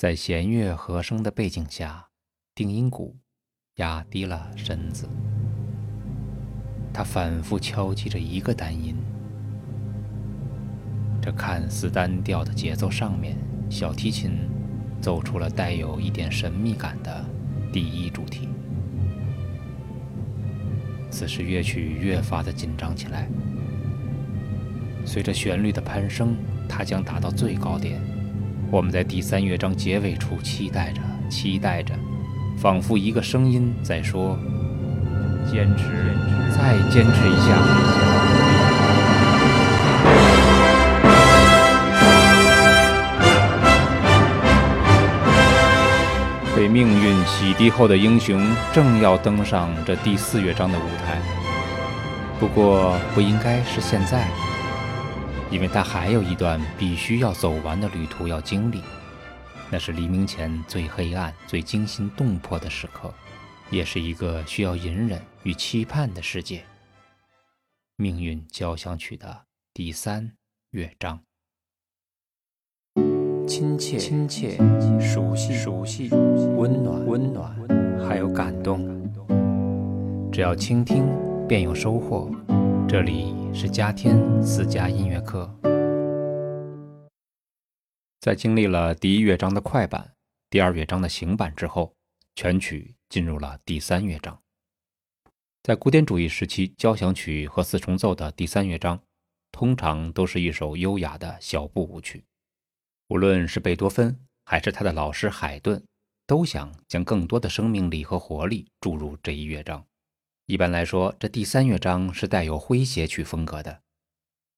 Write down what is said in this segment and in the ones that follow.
在弦乐和声的背景下，定音鼓压低了身子，它反复敲击着一个单音。这看似单调的节奏上面，小提琴奏出了带有一点神秘感的第一主题。此时乐曲越发的紧张起来，随着旋律的攀升，它将达到最高点。我们在第三乐章结尾处期待着，期待着，仿佛一个声音在说：“坚持，再坚持一下。”被命运洗涤后的英雄正要登上这第四乐章的舞台，不过不应该是现在。因为他还有一段必须要走完的旅途要经历，那是黎明前最黑暗、最惊心动魄的时刻，也是一个需要隐忍与期盼的世界。命运交响曲的第三乐章，亲切、亲切、熟悉、熟悉、温暖、温暖，还有感动。只要倾听，便有收获。这里是嘉天私家音乐课。在经历了第一乐章的快板、第二乐章的行板之后，全曲进入了第三乐章。在古典主义时期，交响曲和四重奏的第三乐章，通常都是一首优雅的小步舞曲。无论是贝多芬还是他的老师海顿，都想将更多的生命力和活力注入这一乐章。一般来说，这第三乐章是带有诙谐曲风格的。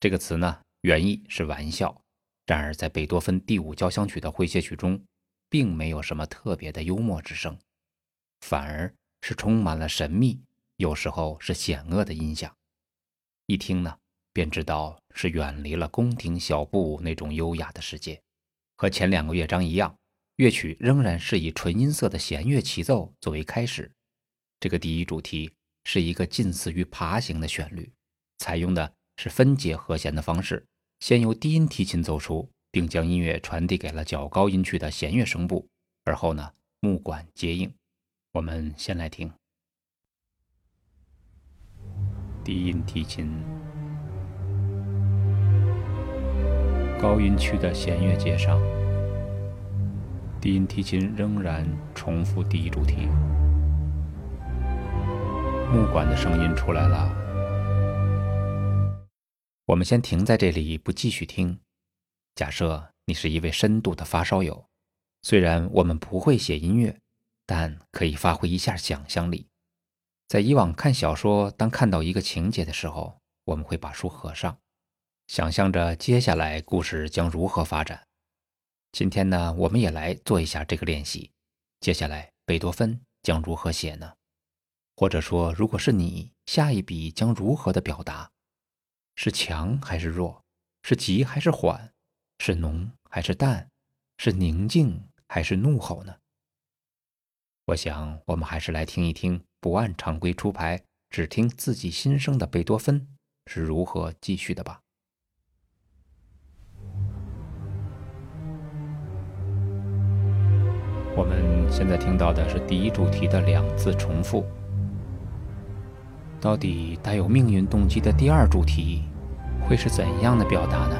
这个词呢，原意是玩笑。然而，在贝多芬第五交响曲的诙谐曲中，并没有什么特别的幽默之声，反而是充满了神秘，有时候是险恶的音响。一听呢，便知道是远离了宫廷小步那种优雅的世界。和前两个乐章一样，乐曲仍然是以纯音色的弦乐齐奏作为开始。这个第一主题。是一个近似于爬行的旋律，采用的是分解和弦的方式，先由低音提琴奏出，并将音乐传递给了较高音区的弦乐声部，而后呢，木管接应。我们先来听低音提琴，高音区的弦乐接上，低音提琴仍然重复第一主题。木管的声音出来了，我们先停在这里，不继续听。假设你是一位深度的发烧友，虽然我们不会写音乐，但可以发挥一下想象力。在以往看小说，当看到一个情节的时候，我们会把书合上，想象着接下来故事将如何发展。今天呢，我们也来做一下这个练习。接下来，贝多芬将如何写呢？或者说，如果是你，下一笔将如何的表达？是强还是弱？是急还是缓？是浓还是淡？是宁静还是怒吼呢？我想，我们还是来听一听，不按常规出牌，只听自己心声的贝多芬是如何继续的吧。我们现在听到的是第一主题的两次重复。到底带有命运动机的第二主题会是怎样的表达呢？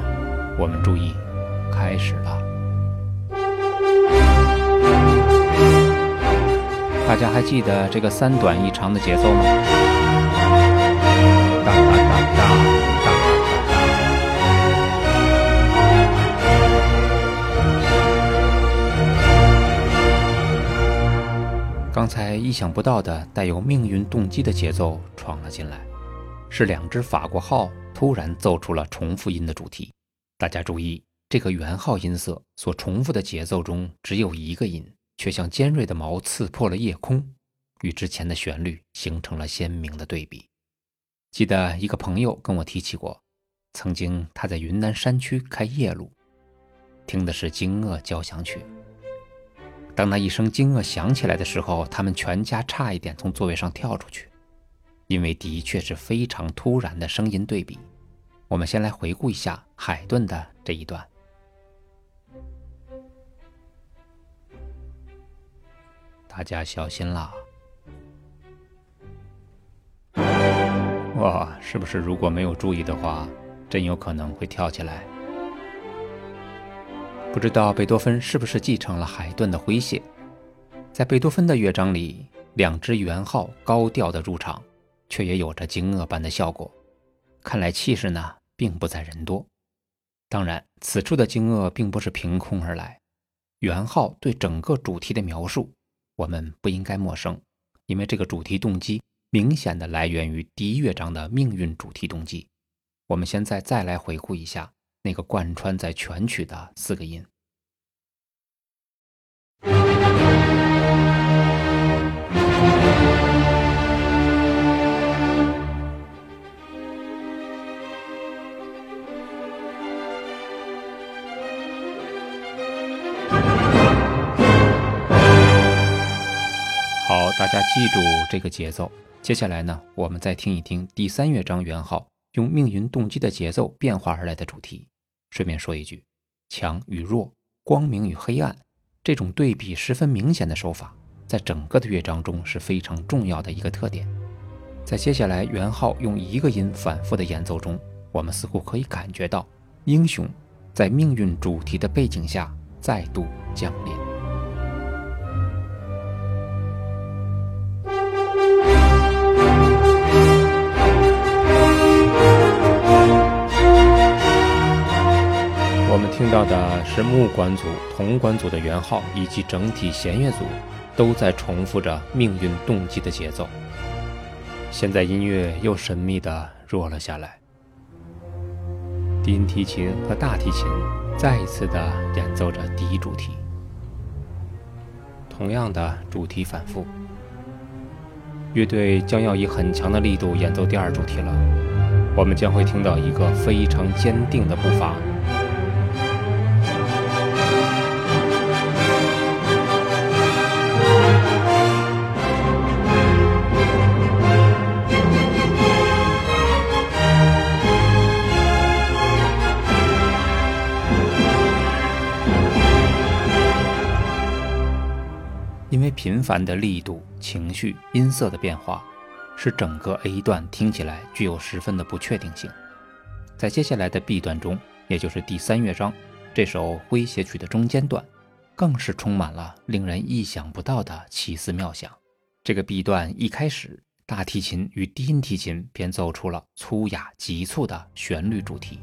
我们注意，开始了。大家还记得这个三短一长的节奏吗？哒哒哒哒。刚才意想不到的带有命运动机的节奏闯了进来，是两只法国号突然奏出了重复音的主题。大家注意，这个圆号音色所重复的节奏中只有一个音，却像尖锐的矛刺破了夜空，与之前的旋律形成了鲜明的对比。记得一个朋友跟我提起过，曾经他在云南山区开夜路，听的是惊愕交响曲。当那一声惊愕响起来的时候，他们全家差一点从座位上跳出去，因为的确是非常突然的声音对比。我们先来回顾一下海顿的这一段。大家小心啦！哇，是不是如果没有注意的话，真有可能会跳起来？不知道贝多芬是不是继承了海顿的诙谐？在贝多芬的乐章里，两只圆号高调的入场，却也有着惊愕般的效果。看来气势呢，并不在人多。当然，此处的惊愕并不是凭空而来。圆号对整个主题的描述，我们不应该陌生，因为这个主题动机。明显的来源于第一乐章的命运主题动机。我们现在再来回顾一下那个贯穿在全曲的四个音。好，大家记住这个节奏。接下来呢，我们再听一听第三乐章圆号用命运动机的节奏变化而来的主题。顺便说一句，强与弱、光明与黑暗这种对比十分明显的手法，在整个的乐章中是非常重要的一个特点。在接下来元昊用一个音反复的演奏中，我们似乎可以感觉到英雄在命运主题的背景下再度降临。听到的是木管组、铜管组的圆号，以及整体弦乐组都在重复着命运动机的节奏。现在音乐又神秘的弱了下来，低音提琴和大提琴再一次的演奏着第一主题，同样的主题反复。乐队将要以很强的力度演奏第二主题了，我们将会听到一个非常坚定的步伐。频繁的力度、情绪、音色的变化，使整个 A 段听起来具有十分的不确定性。在接下来的 B 段中，也就是第三乐章这首诙谐曲的中间段，更是充满了令人意想不到的奇思妙想。这个 B 段一开始，大提琴与低音提琴便奏出了粗哑急促的旋律主题。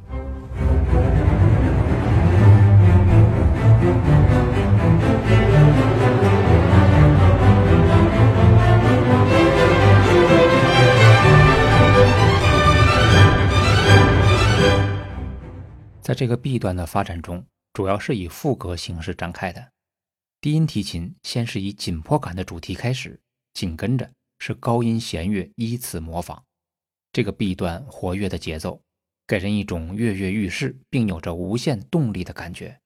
在这个 B 段的发展中，主要是以副歌形式展开的。低音提琴先是以紧迫感的主题开始，紧跟着是高音弦乐依次模仿。这个 B 段活跃的节奏，给人一种跃跃欲试并有着无限动力的感觉。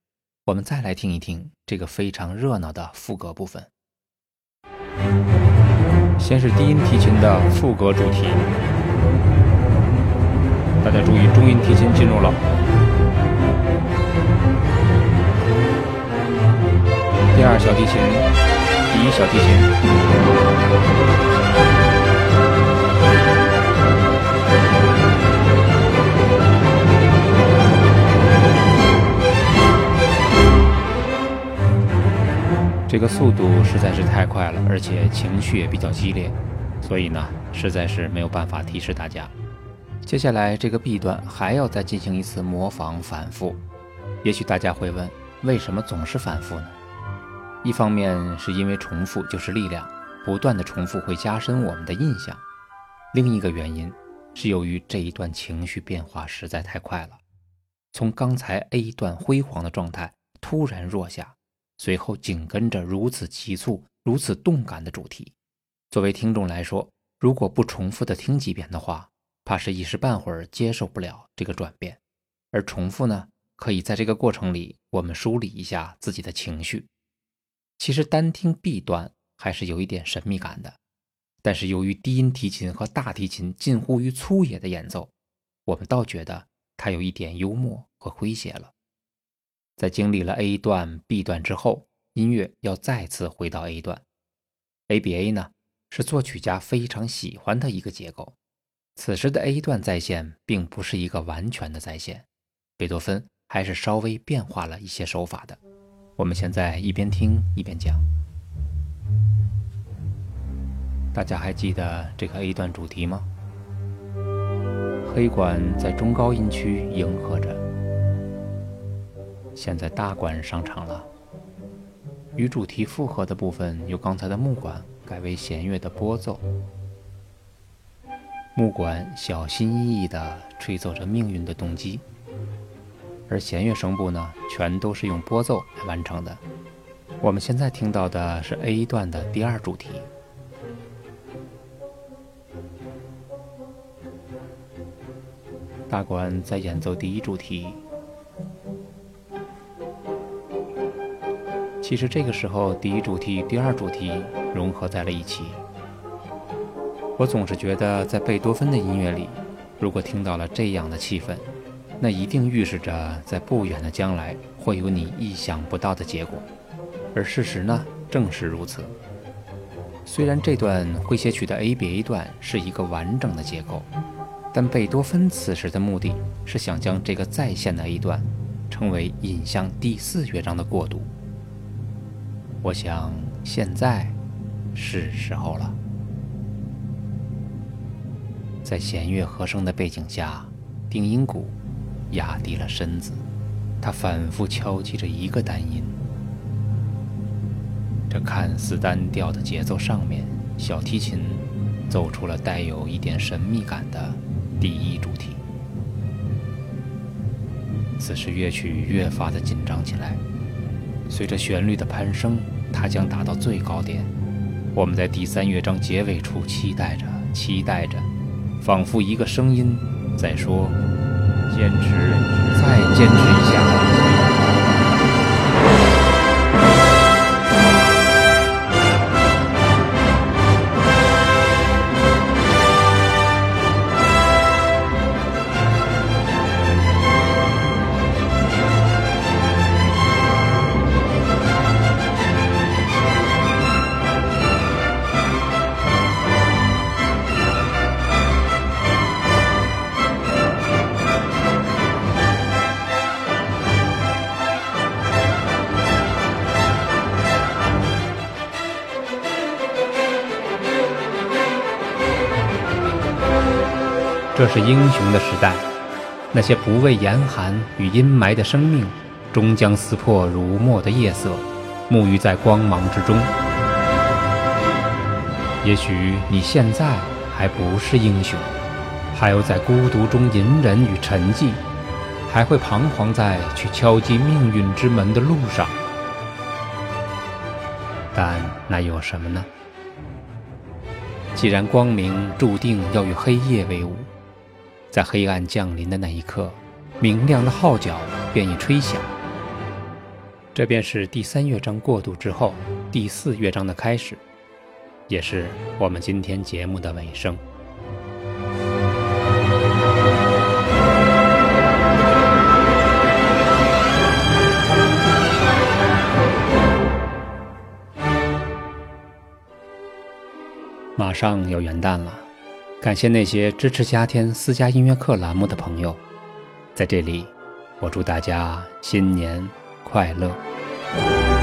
我们再来听一听这个非常热闹的副歌部分。先是低音提琴的副歌主题，大家注意，中音提琴进入了。第二小提琴，第一小提琴，这个速度实在是太快了，而且情绪也比较激烈，所以呢，实在是没有办法提示大家。接下来这个 B 段还要再进行一次模仿反复，也许大家会问，为什么总是反复呢？一方面是因为重复就是力量，不断的重复会加深我们的印象；另一个原因是由于这一段情绪变化实在太快了，从刚才 A 段辉煌的状态突然弱下，随后紧跟着如此急促、如此动感的主题。作为听众来说，如果不重复的听几遍的话，怕是一时半会儿接受不了这个转变。而重复呢，可以在这个过程里，我们梳理一下自己的情绪。其实单听 B 段还是有一点神秘感的，但是由于低音提琴和大提琴近乎于粗野的演奏，我们倒觉得它有一点幽默和诙谐了。在经历了 A 段、B 段之后，音乐要再次回到 A 段，ABA 呢是作曲家非常喜欢的一个结构。此时的 A 段再现并不是一个完全的再现，贝多芬还是稍微变化了一些手法的。我们现在一边听一边讲。大家还记得这个 A 段主题吗？黑管在中高音区迎合着，现在大管上场了。与主题复合的部分由刚才的木管改为弦乐的拨奏，木管小心翼翼地吹奏着命运的动机，而弦乐声部呢，全都是用拨奏来完成的。我们现在听到的是 A 段的第二主题。大管在演奏第一主题。其实这个时候，第一主题与、第二主题融合在了一起。我总是觉得，在贝多芬的音乐里，如果听到了这样的气氛，那一定预示着在不远的将来会有你意想不到的结果。而事实呢，正是如此。虽然这段诙谐曲的 ABA 段是一个完整的结构。但贝多芬此时的目的是想将这个再现的 A 段，称为引向第四乐章的过渡。我想现在是时候了。在弦乐和声的背景下，定音鼓压低了身子，他反复敲击着一个单音。这看似单调的节奏上面，小提琴奏出了带有一点神秘感的。第一主题。此时乐曲越发的紧张起来，随着旋律的攀升，它将达到最高点。我们在第三乐章结尾处期待着，期待着，仿佛一个声音在说：“坚持，再坚持一下。”这是英雄的时代，那些不畏严寒与阴霾的生命，终将撕破如墨的夜色，沐浴在光芒之中。也许你现在还不是英雄，还有在孤独中隐忍与沉寂，还会彷徨在去敲击命运之门的路上。但那有什么呢？既然光明注定要与黑夜为伍。在黑暗降临的那一刻，明亮的号角便已吹响。这便是第三乐章过渡之后第四乐章的开始，也是我们今天节目的尾声。马上要元旦了。感谢那些支持夏天私家音乐课栏目的朋友，在这里，我祝大家新年快乐。